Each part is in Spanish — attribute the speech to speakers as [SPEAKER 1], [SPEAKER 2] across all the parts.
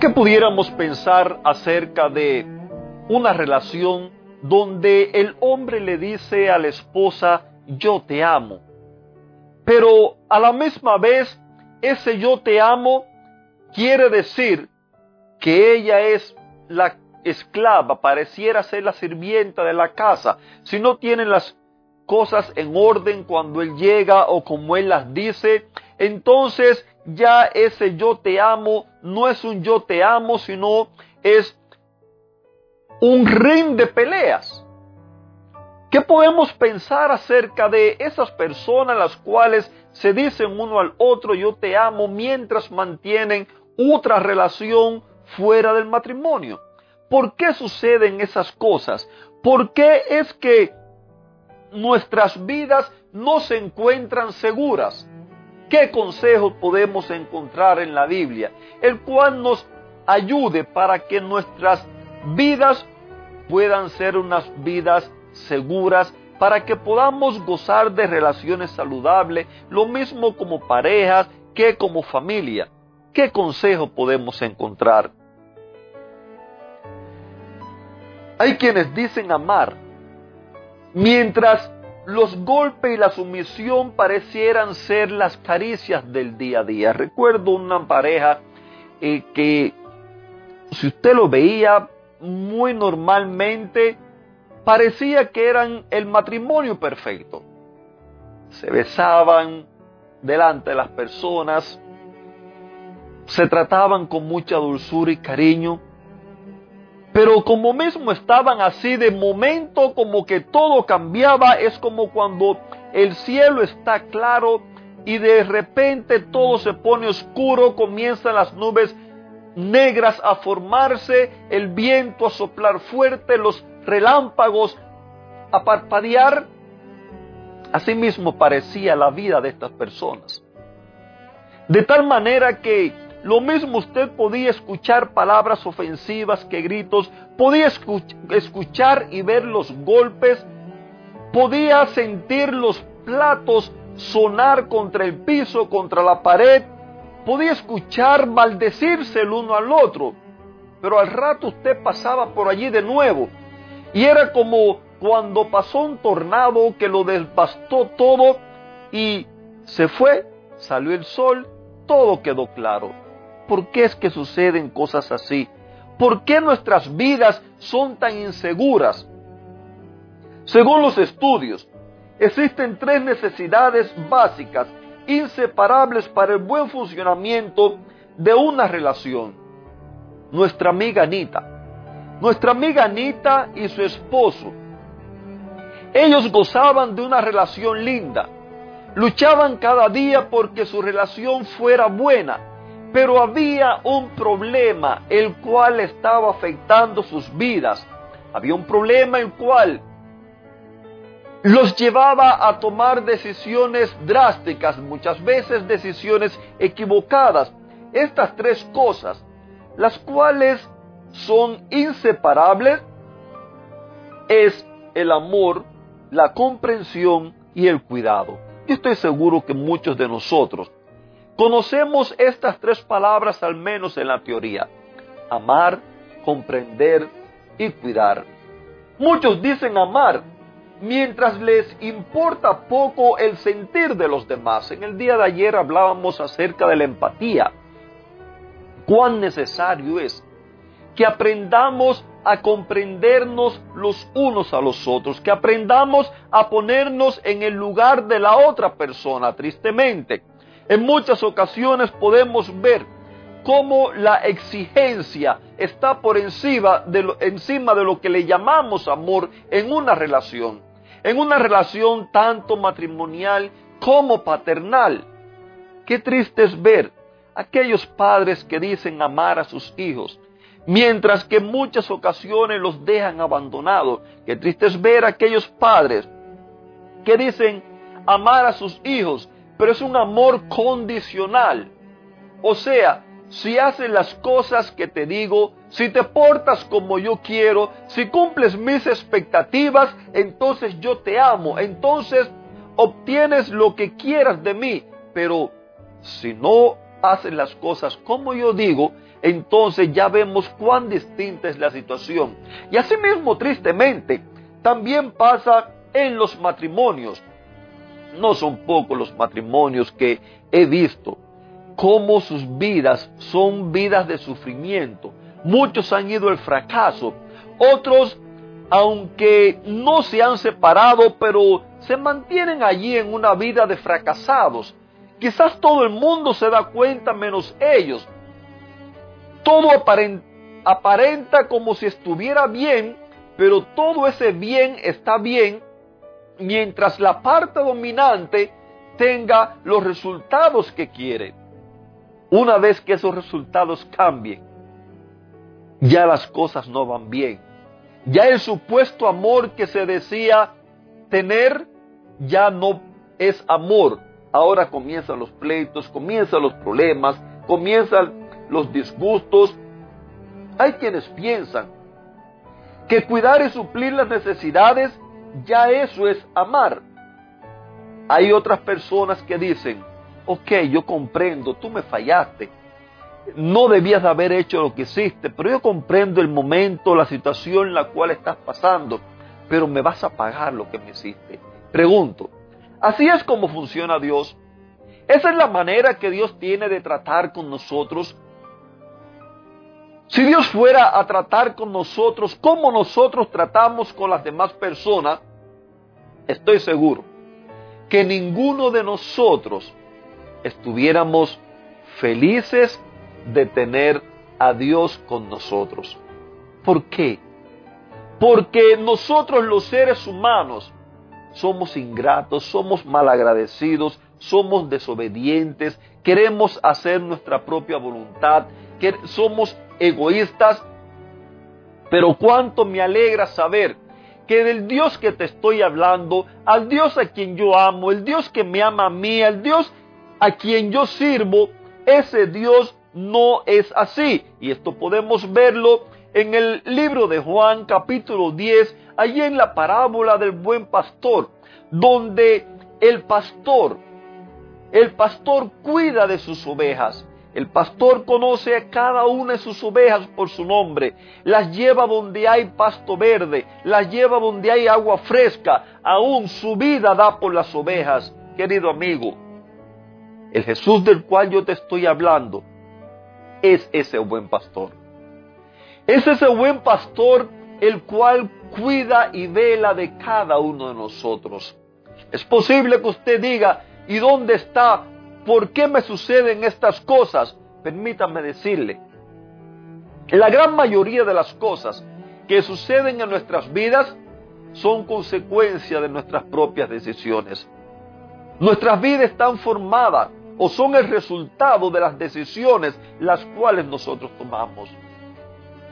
[SPEAKER 1] ¿Qué pudiéramos pensar acerca de una relación donde el hombre le dice a la esposa, yo te amo? Pero a la misma vez, ese yo te amo quiere decir que ella es la esclava, pareciera ser la sirvienta de la casa. Si no tiene las cosas en orden cuando él llega o como él las dice, entonces ya ese yo te amo no es un yo te amo, sino es un ring de peleas. ¿Qué podemos pensar acerca de esas personas las cuales se dicen uno al otro yo te amo mientras mantienen otra relación fuera del matrimonio? ¿Por qué suceden esas cosas? ¿Por qué es que nuestras vidas no se encuentran seguras? ¿Qué consejos podemos encontrar en la Biblia? El cual nos ayude para que nuestras vidas puedan ser unas vidas seguras, para que podamos gozar de relaciones saludables, lo mismo como parejas que como familia. ¿Qué consejo podemos encontrar? Hay quienes dicen amar, mientras los golpes y la sumisión parecieran ser las caricias del día a día. Recuerdo una pareja eh, que, si usted lo veía muy normalmente, parecía que eran el matrimonio perfecto. Se besaban delante de las personas, se trataban con mucha dulzura y cariño, pero como mismo estaban así de momento, como que todo cambiaba, es como cuando el cielo está claro y de repente todo se pone oscuro, comienzan las nubes negras a formarse, el viento a soplar fuerte, los relámpagos a parpadear. Asimismo parecía la vida de estas personas. De tal manera que lo mismo usted podía escuchar palabras ofensivas que gritos, podía escuchar y ver los golpes, podía sentir los platos sonar contra el piso, contra la pared, podía escuchar maldecirse el uno al otro, pero al rato usted pasaba por allí de nuevo y era como cuando pasó un tornado que lo devastó todo y se fue, salió el sol, todo quedó claro. ¿Por qué es que suceden cosas así? ¿Por qué nuestras vidas son tan inseguras? Según los estudios, existen tres necesidades básicas, inseparables para el buen funcionamiento de una relación. Nuestra amiga Anita, nuestra amiga Anita y su esposo, ellos gozaban de una relación linda, luchaban cada día porque su relación fuera buena pero había un problema el cual estaba afectando sus vidas. Había un problema el cual los llevaba a tomar decisiones drásticas, muchas veces decisiones equivocadas. Estas tres cosas, las cuales son inseparables, es el amor, la comprensión y el cuidado. Yo estoy seguro que muchos de nosotros Conocemos estas tres palabras al menos en la teoría. Amar, comprender y cuidar. Muchos dicen amar mientras les importa poco el sentir de los demás. En el día de ayer hablábamos acerca de la empatía. Cuán necesario es que aprendamos a comprendernos los unos a los otros, que aprendamos a ponernos en el lugar de la otra persona, tristemente. En muchas ocasiones podemos ver cómo la exigencia está por encima de, lo, encima de lo que le llamamos amor en una relación, en una relación tanto matrimonial como paternal. Qué triste es ver aquellos padres que dicen amar a sus hijos, mientras que en muchas ocasiones los dejan abandonados. Qué triste es ver aquellos padres que dicen amar a sus hijos, pero es un amor condicional. O sea, si haces las cosas que te digo, si te portas como yo quiero, si cumples mis expectativas, entonces yo te amo, entonces obtienes lo que quieras de mí. Pero si no haces las cosas como yo digo, entonces ya vemos cuán distinta es la situación. Y asimismo, tristemente, también pasa en los matrimonios. No son pocos los matrimonios que he visto cómo sus vidas son vidas de sufrimiento. Muchos han ido al fracaso, otros, aunque no se han separado, pero se mantienen allí en una vida de fracasados. Quizás todo el mundo se da cuenta menos ellos. Todo aparenta, como si estuviera bien, pero todo ese bien está bien mientras la parte dominante tenga los resultados que quiere. Una vez que esos resultados cambien, ya las cosas no van bien. Ya el supuesto amor que se decía tener ya no es amor. Ahora comienzan los pleitos, comienzan los problemas, comienzan los disgustos. Hay quienes piensan que cuidar y suplir las necesidades, ya eso es amar. Hay otras personas que dicen, ok, yo comprendo, tú me fallaste. No debías haber hecho lo que hiciste, pero yo comprendo el momento, la situación en la cual estás pasando, pero me vas a pagar lo que me hiciste. Pregunto, ¿así es como funciona Dios? ¿Esa es la manera que Dios tiene de tratar con nosotros? Si Dios fuera a tratar con nosotros como nosotros tratamos con las demás personas, estoy seguro que ninguno de nosotros estuviéramos felices de tener a Dios con nosotros. ¿Por qué? Porque nosotros los seres humanos somos ingratos, somos malagradecidos, somos desobedientes, queremos hacer nuestra propia voluntad, que somos egoístas. Pero cuánto me alegra saber que del Dios que te estoy hablando, al Dios a quien yo amo, el Dios que me ama a mí, el Dios a quien yo sirvo, ese Dios no es así. Y esto podemos verlo en el libro de Juan capítulo 10, allí en la parábola del buen pastor, donde el pastor, el pastor cuida de sus ovejas. El pastor conoce a cada una de sus ovejas por su nombre, las lleva donde hay pasto verde, las lleva donde hay agua fresca, aún su vida da por las ovejas. Querido amigo, el Jesús del cual yo te estoy hablando es ese buen pastor. Es ese buen pastor el cual cuida y vela de cada uno de nosotros. Es posible que usted diga, ¿y dónde está? ¿Por qué me suceden estas cosas? Permítame decirle, la gran mayoría de las cosas que suceden en nuestras vidas son consecuencia de nuestras propias decisiones. Nuestras vidas están formadas o son el resultado de las decisiones las cuales nosotros tomamos.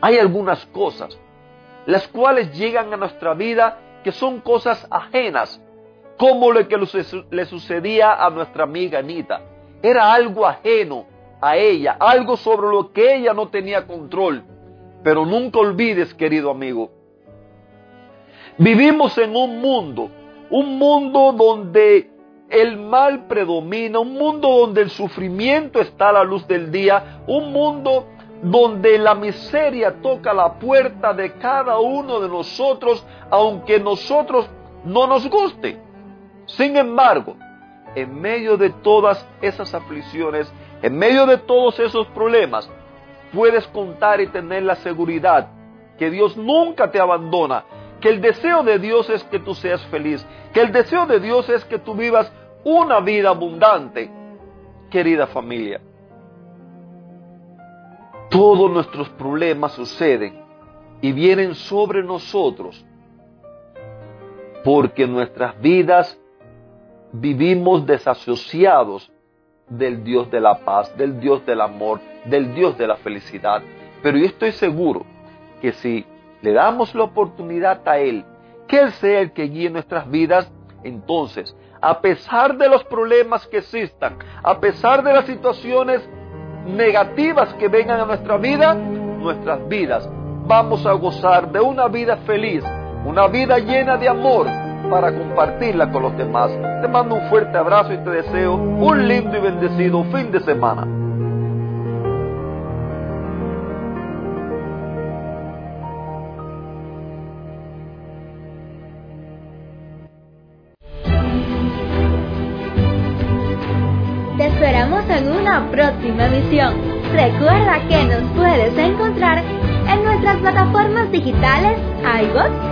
[SPEAKER 1] Hay algunas cosas las cuales llegan a nuestra vida que son cosas ajenas, como lo que le sucedía a nuestra amiga Anita. Era algo ajeno a ella, algo sobre lo que ella no tenía control. Pero nunca olvides, querido amigo, vivimos en un mundo, un mundo donde el mal predomina, un mundo donde el sufrimiento está a la luz del día, un mundo donde la miseria toca la puerta de cada uno de nosotros, aunque nosotros no nos guste. Sin embargo, en medio de todas esas aflicciones, en medio de todos esos problemas, puedes contar y tener la seguridad que Dios nunca te abandona, que el deseo de Dios es que tú seas feliz, que el deseo de Dios es que tú vivas una vida abundante, querida familia. Todos nuestros problemas suceden y vienen sobre nosotros porque nuestras vidas vivimos desasociados del Dios de la paz, del Dios del amor, del Dios de la felicidad. Pero yo estoy seguro que si le damos la oportunidad a Él, que Él sea el que guíe nuestras vidas, entonces, a pesar de los problemas que existan, a pesar de las situaciones negativas que vengan a nuestra vida, nuestras vidas vamos a gozar de una vida feliz, una vida llena de amor para compartirla con los demás. Te mando un fuerte abrazo y te deseo un lindo y bendecido fin de semana.
[SPEAKER 2] Te esperamos en una próxima emisión. Recuerda que nos puedes encontrar en nuestras plataformas digitales iBox,